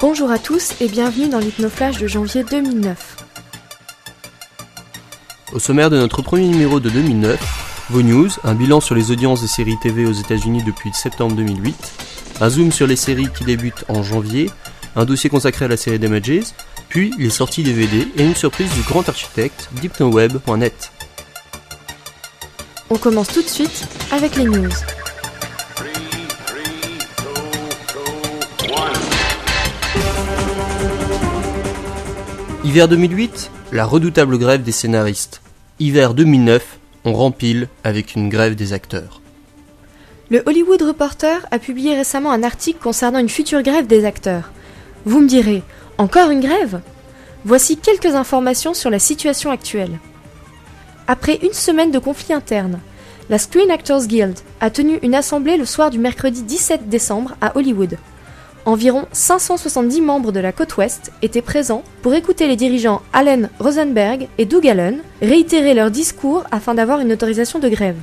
Bonjour à tous et bienvenue dans l'Hypnoflash de janvier 2009. Au sommaire de notre premier numéro de 2009, vos news, un bilan sur les audiences des séries TV aux États-Unis depuis septembre 2008, un zoom sur les séries qui débutent en janvier, un dossier consacré à la série Damages, puis les sorties DVD et une surprise du grand architecte d'hypnoweb.net. On commence tout de suite avec les news. Hiver 2008, la redoutable grève des scénaristes. Hiver 2009, on rempile avec une grève des acteurs. Le Hollywood Reporter a publié récemment un article concernant une future grève des acteurs. Vous me direz, encore une grève? Voici quelques informations sur la situation actuelle. Après une semaine de conflit interne, la Screen Actors Guild a tenu une assemblée le soir du mercredi 17 décembre à Hollywood. Environ 570 membres de la côte ouest étaient présents pour écouter les dirigeants Allen Rosenberg et Doug Allen réitérer leur discours afin d'avoir une autorisation de grève.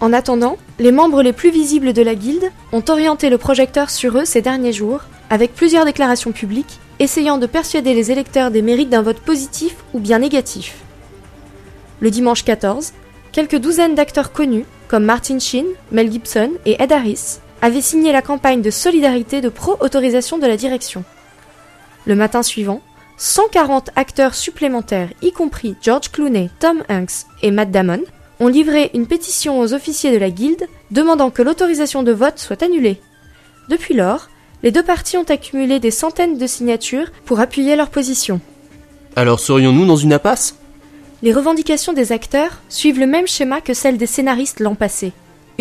En attendant, les membres les plus visibles de la guilde ont orienté le projecteur sur eux ces derniers jours, avec plusieurs déclarations publiques, essayant de persuader les électeurs des mérites d'un vote positif ou bien négatif. Le dimanche 14, quelques douzaines d'acteurs connus, comme Martin Sheen, Mel Gibson et Ed Harris, avait signé la campagne de solidarité de pro-autorisation de la direction. Le matin suivant, 140 acteurs supplémentaires, y compris George Clooney, Tom Hanks et Matt Damon, ont livré une pétition aux officiers de la guilde demandant que l'autorisation de vote soit annulée. Depuis lors, les deux parties ont accumulé des centaines de signatures pour appuyer leur position. Alors serions-nous dans une impasse? Les revendications des acteurs suivent le même schéma que celles des scénaristes l'an passé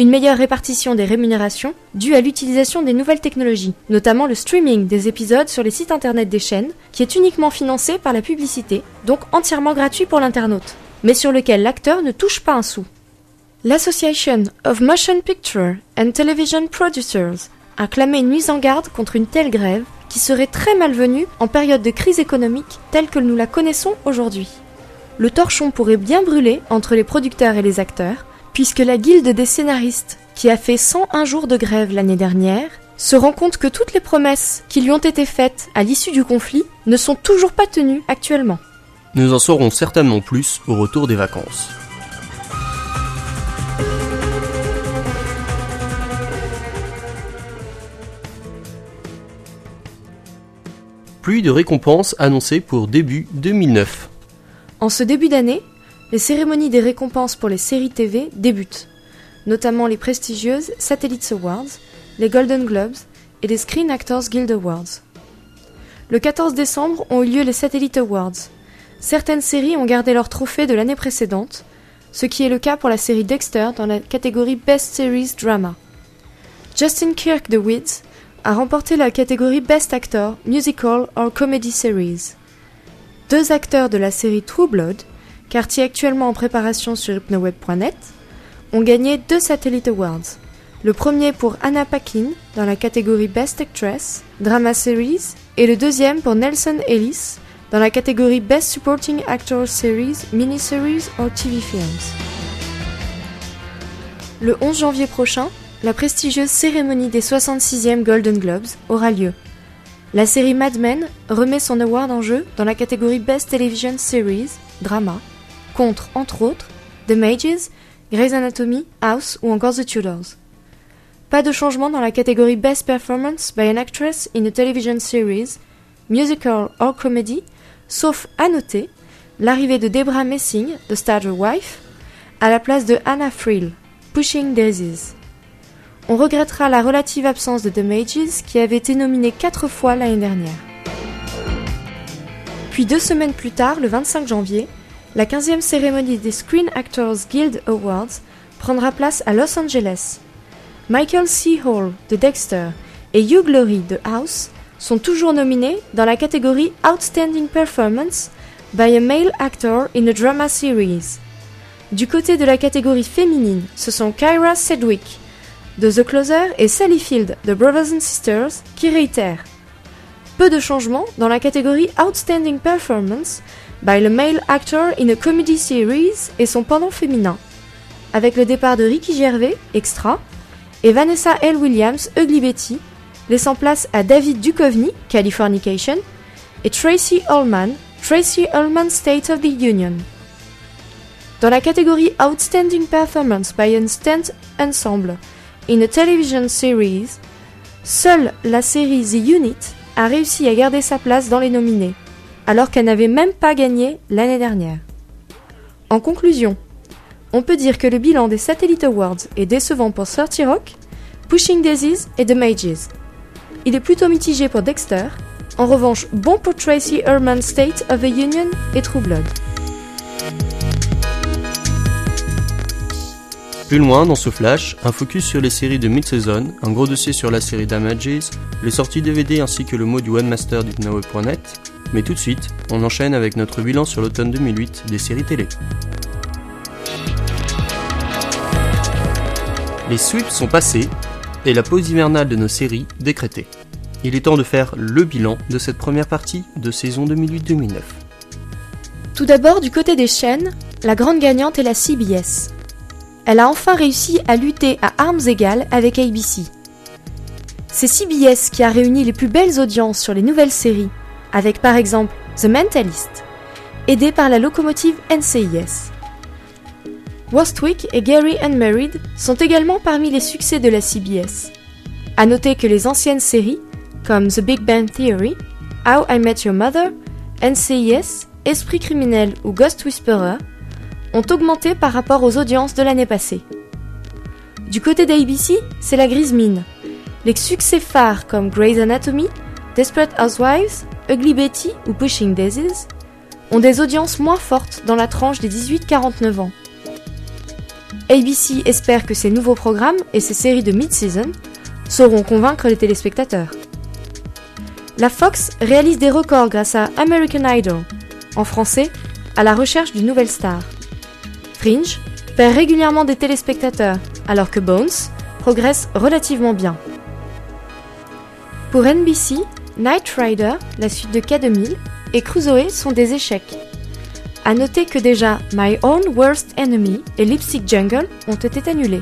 une meilleure répartition des rémunérations due à l'utilisation des nouvelles technologies, notamment le streaming des épisodes sur les sites internet des chaînes, qui est uniquement financé par la publicité, donc entièrement gratuit pour l'internaute, mais sur lequel l'acteur ne touche pas un sou. L'Association of Motion Picture and Television Producers a clamé une mise en garde contre une telle grève qui serait très malvenue en période de crise économique telle que nous la connaissons aujourd'hui. Le torchon pourrait bien brûler entre les producteurs et les acteurs, puisque la guilde des scénaristes, qui a fait 101 jours de grève l'année dernière, se rend compte que toutes les promesses qui lui ont été faites à l'issue du conflit ne sont toujours pas tenues actuellement. Nous en saurons certainement plus au retour des vacances. Pluie de récompenses annoncées pour début 2009. En ce début d'année, les cérémonies des récompenses pour les séries TV débutent, notamment les prestigieuses Satellites Awards, les Golden Globes et les Screen Actors Guild Awards. Le 14 décembre ont eu lieu les Satellite Awards. Certaines séries ont gardé leur trophée de l'année précédente, ce qui est le cas pour la série Dexter dans la catégorie Best Series Drama. Justin Kirk de Weeds a remporté la catégorie Best Actor, Musical or Comedy Series. Deux acteurs de la série True Blood, quartier actuellement en préparation sur hypnoweb.net, ont gagné deux Satellite Awards. Le premier pour Anna Paquin dans la catégorie Best Actress, Drama Series, et le deuxième pour Nelson Ellis dans la catégorie Best Supporting Actor Series, Miniseries ou TV Films. Le 11 janvier prochain, la prestigieuse cérémonie des 66e Golden Globes aura lieu. La série Mad Men remet son award en jeu dans la catégorie Best Television Series, Drama, contre, entre autres, The Mages, Grey's Anatomy, House ou encore The Tudors. Pas de changement dans la catégorie Best Performance by an Actress in a Television Series, Musical or Comedy, sauf à noter l'arrivée de Debra Messing, de Starter Wife, à la place de Anna Friel, Pushing Daisies. On regrettera la relative absence de The Mages qui avait été nominée quatre fois l'année dernière. Puis deux semaines plus tard, le 25 janvier, la 15e cérémonie des Screen Actors Guild Awards prendra place à Los Angeles. Michael C. Hall de Dexter et Hugh Glory de House sont toujours nominés dans la catégorie Outstanding Performance by a Male Actor in a Drama Series. Du côté de la catégorie féminine, ce sont Kyra Sedgwick de The Closer et Sally Field de Brothers and Sisters qui réitèrent. Peu de changements dans la catégorie Outstanding Performance by the male actor in a comedy series et son pendant féminin, avec le départ de Ricky Gervais, extra, et Vanessa L. Williams, Ugly Betty, laissant place à David Duchovny, Californication, et Tracy Ullman, Tracy Ullman State of the Union. Dans la catégorie Outstanding Performance by a Stunt Ensemble in a Television Series, seule la série The Unit a réussi à garder sa place dans les nominés, alors qu'elle n'avait même pas gagné l'année dernière. En conclusion, on peut dire que le bilan des Satellite Awards est décevant pour 30 Rock, Pushing Daisies et The Mages. Il est plutôt mitigé pour Dexter, en revanche bon pour Tracy Ullman State of the Union et True Blood. Plus loin dans ce flash, un focus sur les séries de mid-season, un gros dossier sur la série Damages, les sorties DVD ainsi que le mot du One Master du mais tout de suite, on enchaîne avec notre bilan sur l'automne 2008 des séries télé. Les sweeps sont passés et la pause hivernale de nos séries décrétée. Il est temps de faire le bilan de cette première partie de saison 2008-2009. Tout d'abord, du côté des chaînes, la grande gagnante est la CBS. Elle a enfin réussi à lutter à armes égales avec ABC. C'est CBS qui a réuni les plus belles audiences sur les nouvelles séries, avec par exemple The Mentalist, aidé par la locomotive NCIS. Westwick et Gary Unmarried sont également parmi les succès de la CBS. À noter que les anciennes séries, comme The Big Bang Theory, How I Met Your Mother, NCIS, Esprit criminel ou Ghost Whisperer, ont augmenté par rapport aux audiences de l'année passée. Du côté d'ABC, c'est la grise mine. Les succès phares comme Grey's Anatomy, Desperate Housewives, Ugly Betty ou Pushing Daisies ont des audiences moins fortes dans la tranche des 18-49 ans. ABC espère que ces nouveaux programmes et ces séries de mid-season sauront convaincre les téléspectateurs. La Fox réalise des records grâce à American Idol, en français, à la recherche d'une nouvelle star. Fringe perd régulièrement des téléspectateurs, alors que Bones progresse relativement bien. Pour NBC, Knight Rider, la suite de K2000, et Crusoe sont des échecs. A noter que déjà My Own Worst Enemy et Lipstick Jungle ont été annulés.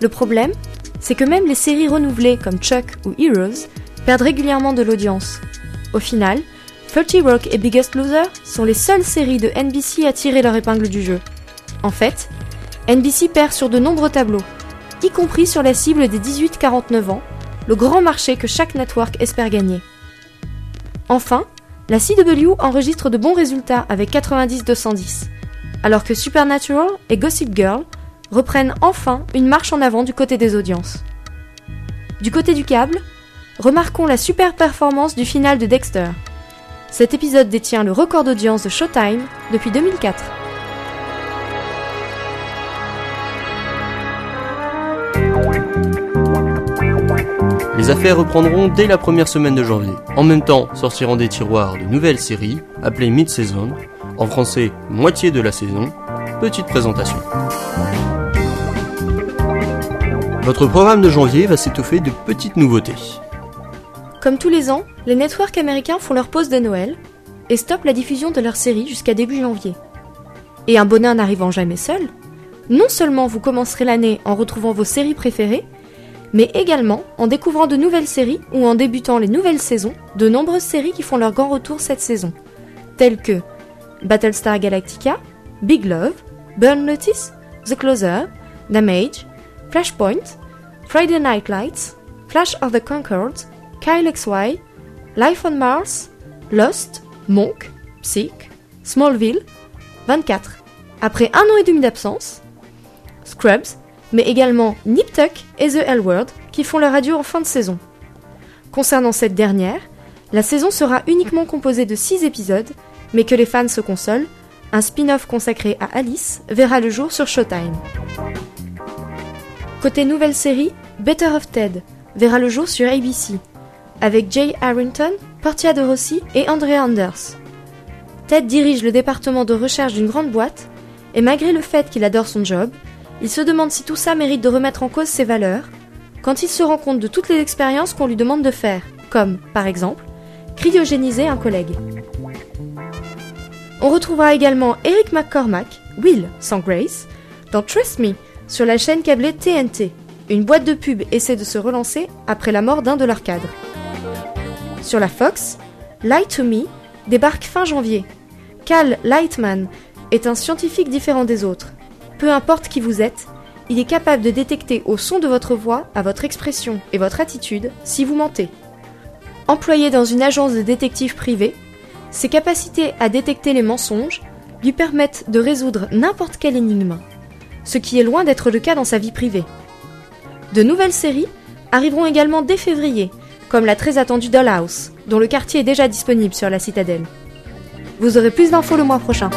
Le problème, c'est que même les séries renouvelées comme Chuck ou Heroes perdent régulièrement de l'audience. Au final, 30 Rock et Biggest Loser sont les seules séries de NBC à tirer leur épingle du jeu. En fait, NBC perd sur de nombreux tableaux, y compris sur la cible des 18-49 ans, le grand marché que chaque network espère gagner. Enfin, la CW enregistre de bons résultats avec 90-210, alors que Supernatural et Gossip Girl reprennent enfin une marche en avant du côté des audiences. Du côté du câble, remarquons la super performance du final de Dexter. Cet épisode détient le record d'audience de Showtime depuis 2004. Les affaires reprendront dès la première semaine de janvier. En même temps, sortiront des tiroirs de nouvelles séries, appelées mid-season, en français moitié de la saison. Petite présentation. Votre programme de janvier va s'étoffer de petites nouveautés. Comme tous les ans, les networks américains font leur pause de Noël et stoppent la diffusion de leurs séries jusqu'à début janvier. Et un bonheur n'arrivant jamais seul, non seulement vous commencerez l'année en retrouvant vos séries préférées, mais également en découvrant de nouvelles séries ou en débutant les nouvelles saisons de nombreuses séries qui font leur grand retour cette saison, telles que Battlestar Galactica, Big Love, Burn Notice, The Closer, Damage, Flashpoint, Friday Night Lights, Flash of the Concord, Kyle XY, Life on Mars, Lost, Monk, Psych, Smallville, 24. Après un an et demi d'absence, Scrubs, mais également Nip Tuck et The L Word qui font leur radio en fin de saison. Concernant cette dernière, la saison sera uniquement composée de 6 épisodes, mais que les fans se consolent, un spin-off consacré à Alice verra le jour sur Showtime. Côté nouvelle série, Better of Ted verra le jour sur ABC, avec Jay Harrington, Portia de Rossi et Andrea Anders. Ted dirige le département de recherche d'une grande boîte, et malgré le fait qu'il adore son job, il se demande si tout ça mérite de remettre en cause ses valeurs, quand il se rend compte de toutes les expériences qu'on lui demande de faire, comme, par exemple, cryogéniser un collègue. On retrouvera également Eric McCormack, Will sans Grace, dans Trust Me, sur la chaîne câblée TNT, une boîte de pub essaie de se relancer après la mort d'un de leurs cadres. Sur la Fox, Light to Me débarque fin janvier. Cal Lightman est un scientifique différent des autres. Peu importe qui vous êtes, il est capable de détecter au son de votre voix, à votre expression et votre attitude si vous mentez. Employé dans une agence de détectives privés, ses capacités à détecter les mensonges lui permettent de résoudre n'importe quelle énigme, ce qui est loin d'être le cas dans sa vie privée. De nouvelles séries arriveront également dès février, comme la très attendue Dollhouse, dont le quartier est déjà disponible sur la citadelle. Vous aurez plus d'infos le mois prochain.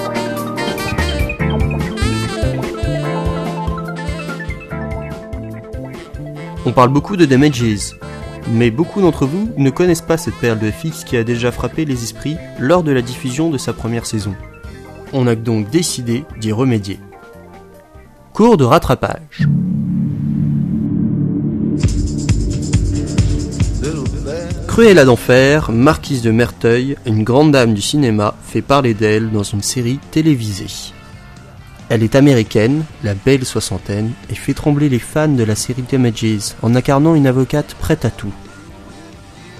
On parle beaucoup de Damages, mais beaucoup d'entre vous ne connaissent pas cette perle de FX qui a déjà frappé les esprits lors de la diffusion de sa première saison. On a donc décidé d'y remédier. Cours de rattrapage. Cruella d'enfer, marquise de Merteuil, une grande dame du cinéma, fait parler d'elle dans une série télévisée. Elle est américaine, la belle soixantaine, et fait trembler les fans de la série Damages en incarnant une avocate prête à tout.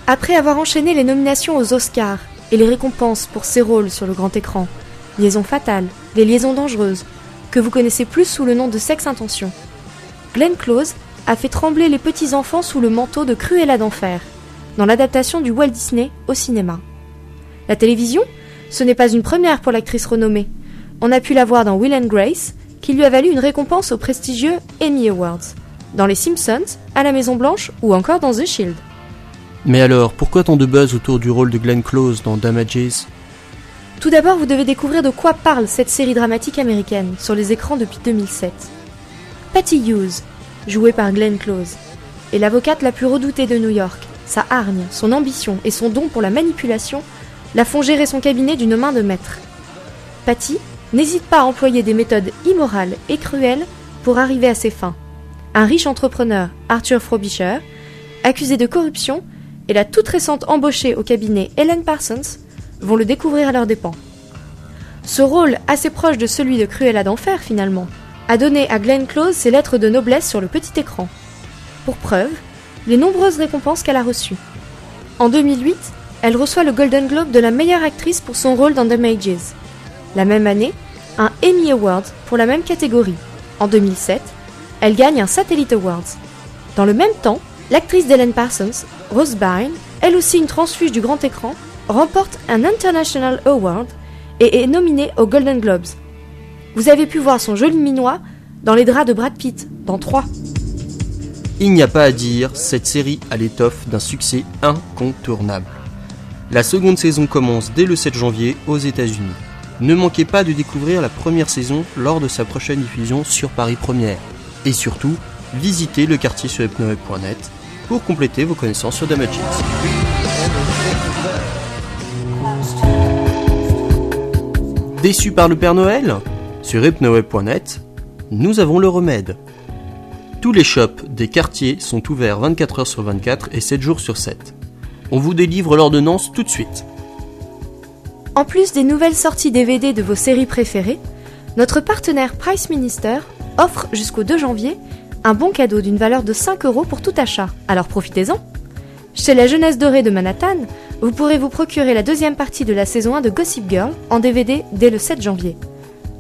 Après avoir enchaîné les nominations aux Oscars et les récompenses pour ses rôles sur le grand écran, Liaison fatale, Les liaisons dangereuses, que vous connaissez plus sous le nom de Sex Intention, Glenn Close a fait trembler les petits enfants sous le manteau de Cruella d'enfer, dans l'adaptation du Walt Disney au cinéma. La télévision, ce n'est pas une première pour l'actrice renommée, on a pu la voir dans Will and Grace, qui lui a valu une récompense aux prestigieux Emmy Awards, dans Les Simpsons, à la Maison Blanche ou encore dans The Shield. Mais alors, pourquoi tant de buzz autour du rôle de Glenn Close dans Damages? Tout d'abord, vous devez découvrir de quoi parle cette série dramatique américaine sur les écrans depuis 2007. Patty Hughes, jouée par Glenn Close, est l'avocate la plus redoutée de New York. Sa hargne, son ambition et son don pour la manipulation la font gérer son cabinet d'une main de maître. Patty n'hésite pas à employer des méthodes immorales et cruelles pour arriver à ses fins. Un riche entrepreneur, Arthur Frobisher, accusé de corruption, et la toute récente embauchée au cabinet Helen Parsons vont le découvrir à leurs dépens. Ce rôle, assez proche de celui de Cruella d'Enfer finalement, a donné à Glenn Close ses lettres de noblesse sur le petit écran. Pour preuve, les nombreuses récompenses qu'elle a reçues. En 2008, elle reçoit le Golden Globe de la meilleure actrice pour son rôle dans The Mages. La même année, un Emmy Award pour la même catégorie. En 2007, elle gagne un Satellite Awards. Dans le même temps, l'actrice d'Ellen Parsons, Rose Byrne, elle aussi une transfuge du grand écran, remporte un International Award et est nominée aux Golden Globes. Vous avez pu voir son joli minois dans les draps de Brad Pitt, dans 3. Il n'y a pas à dire, cette série a l'étoffe d'un succès incontournable. La seconde saison commence dès le 7 janvier aux États-Unis. Ne manquez pas de découvrir la première saison lors de sa prochaine diffusion sur Paris Première. Et surtout, visitez le quartier sur hypnoweb.net pour compléter vos connaissances sur Damages. Déçu par le Père Noël Sur hypnoweb.net, nous avons le remède. Tous les shops des quartiers sont ouverts 24 h sur 24 et 7 jours sur 7. On vous délivre l'ordonnance tout de suite. En plus des nouvelles sorties DVD de vos séries préférées, notre partenaire Price Minister offre jusqu'au 2 janvier un bon cadeau d'une valeur de 5 euros pour tout achat. Alors profitez-en Chez la Jeunesse Dorée de Manhattan, vous pourrez vous procurer la deuxième partie de la saison 1 de Gossip Girl en DVD dès le 7 janvier.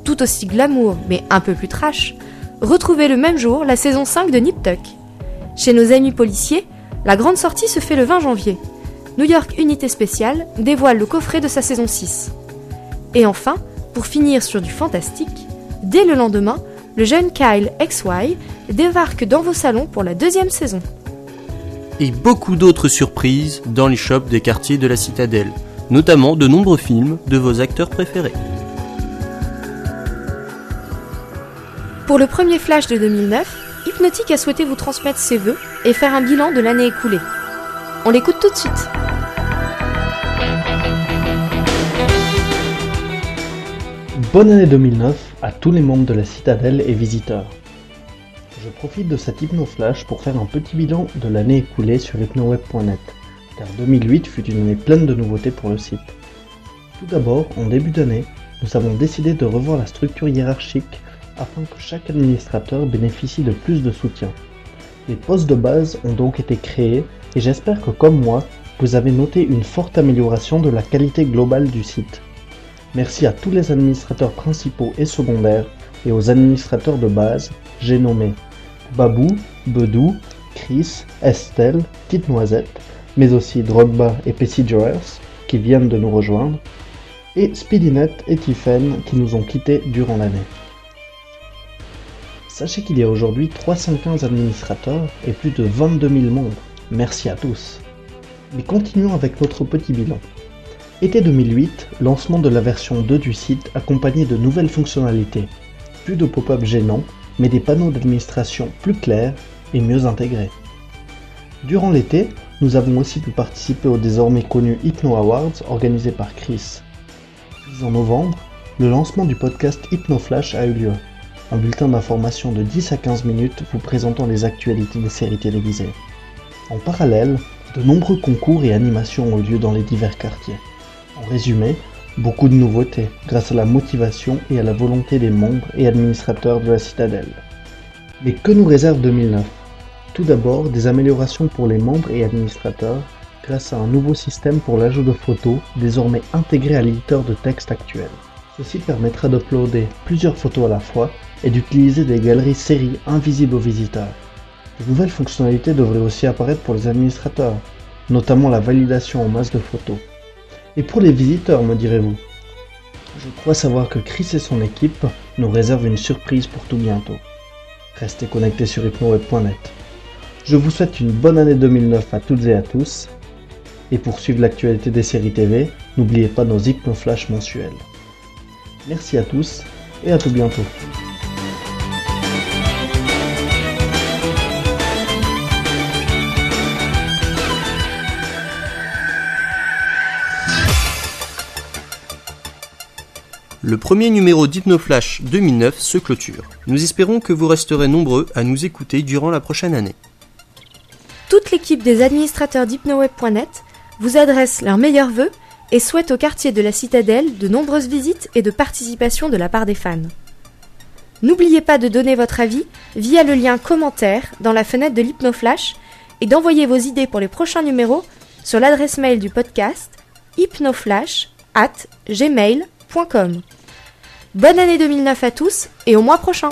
Tout aussi glamour, mais un peu plus trash, retrouvez le même jour la saison 5 de Nip Tuck. Chez nos amis policiers, la grande sortie se fait le 20 janvier. New York Unité Spéciale dévoile le coffret de sa saison 6. Et enfin, pour finir sur du fantastique, dès le lendemain, le jeune Kyle XY débarque dans vos salons pour la deuxième saison. Et beaucoup d'autres surprises dans les shops des quartiers de la citadelle, notamment de nombreux films de vos acteurs préférés. Pour le premier flash de 2009, Hypnotic a souhaité vous transmettre ses vœux et faire un bilan de l'année écoulée. On l'écoute tout de suite. Bonne année 2009 à tous les membres de la Citadelle et visiteurs. Je profite de cet hypno-flash pour faire un petit bilan de l'année écoulée sur hypnoweb.net, car 2008 fut une année pleine de nouveautés pour le site. Tout d'abord, en début d'année, nous avons décidé de revoir la structure hiérarchique afin que chaque administrateur bénéficie de plus de soutien. Les postes de base ont donc été créés et j'espère que comme moi, vous avez noté une forte amélioration de la qualité globale du site. Merci à tous les administrateurs principaux et secondaires et aux administrateurs de base, j'ai nommé Babou, Bedou, Chris, Estelle, Petite Noisette, mais aussi Drogba et Pessy qui viennent de nous rejoindre, et Speedynet et Tiffen qui nous ont quittés durant l'année. Sachez qu'il y a aujourd'hui 315 administrateurs et plus de 22 000 membres. Merci à tous. Mais continuons avec notre petit bilan. Été 2008, lancement de la version 2 du site accompagné de nouvelles fonctionnalités. Plus de pop-up gênants, mais des panneaux d'administration plus clairs et mieux intégrés. Durant l'été, nous avons aussi pu participer au désormais connu Hypno Awards organisé par Chris. Puis en novembre, le lancement du podcast Hypno Flash a eu lieu un bulletin d'information de 10 à 15 minutes vous présentant les actualités des séries télévisées. En parallèle, de nombreux concours et animations ont lieu dans les divers quartiers. En résumé, beaucoup de nouveautés grâce à la motivation et à la volonté des membres et administrateurs de la citadelle. Mais que nous réserve 2009 Tout d'abord, des améliorations pour les membres et administrateurs grâce à un nouveau système pour l'ajout de photos désormais intégré à l'éditeur de texte actuel. Ceci permettra d'uploader plusieurs photos à la fois et d'utiliser des galeries séries invisibles aux visiteurs. De nouvelles fonctionnalités devraient aussi apparaître pour les administrateurs, notamment la validation en masse de photos. Et pour les visiteurs, me direz-vous? Je crois savoir que Chris et son équipe nous réservent une surprise pour tout bientôt. Restez connectés sur hypnoweb.net. Je vous souhaite une bonne année 2009 à toutes et à tous. Et pour suivre l'actualité des séries TV, n'oubliez pas nos hypnoflash mensuels. Merci à tous et à tout bientôt. Le premier numéro d'Hypnoflash 2009 se clôture. Nous espérons que vous resterez nombreux à nous écouter durant la prochaine année. Toute l'équipe des administrateurs d'hypnoweb.net vous adresse leurs meilleurs vœux et souhaite au quartier de la Citadelle de nombreuses visites et de participation de la part des fans. N'oubliez pas de donner votre avis via le lien commentaire dans la fenêtre de l'Hypnoflash et d'envoyer vos idées pour les prochains numéros sur l'adresse mail du podcast hypnoflash at gmail.com. Bonne année 2009 à tous et au mois prochain